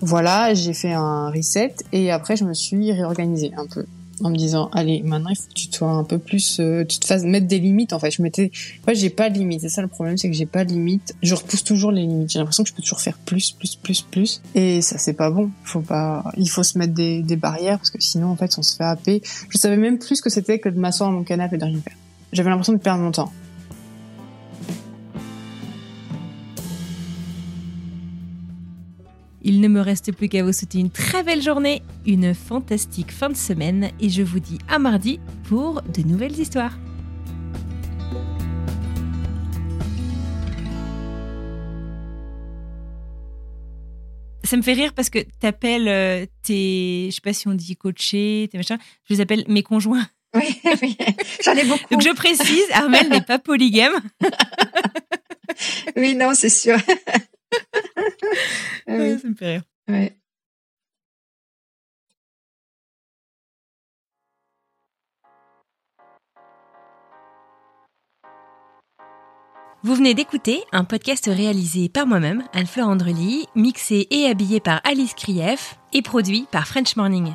voilà, j'ai fait un reset et après je me suis réorganisée un peu en me disant allez maintenant il faut que tu sois un peu plus euh, tu te fasses mettre des limites en fait je m'étais ouais j'ai pas de limites c'est ça le problème c'est que j'ai pas de limites je repousse toujours les limites j'ai l'impression que je peux toujours faire plus plus plus plus et ça c'est pas bon faut pas il faut se mettre des, des barrières parce que sinon en fait on se fait happer je savais même plus ce que c'était que de m'asseoir dans mon canapé et de rien faire j'avais l'impression de perdre mon temps.
Il ne me reste plus qu'à vous souhaiter une très belle journée, une fantastique fin de semaine et je vous dis à mardi pour de nouvelles histoires. Ça me fait rire parce que tu appelles euh, tes, je sais pas si on dit coachés, tes machins, je les appelle mes conjoints. *laughs*
Oui, oui. j'en ai beaucoup.
Donc je précise, Armel n'est pas polygame.
oui, non, c'est sûr. *laughs*
oui. Ça me fait rire.
Ouais.
Vous venez d'écouter un podcast réalisé par moi-même, Anne-Fleur Andrely, mixé et habillé par Alice Krief et produit par French Morning.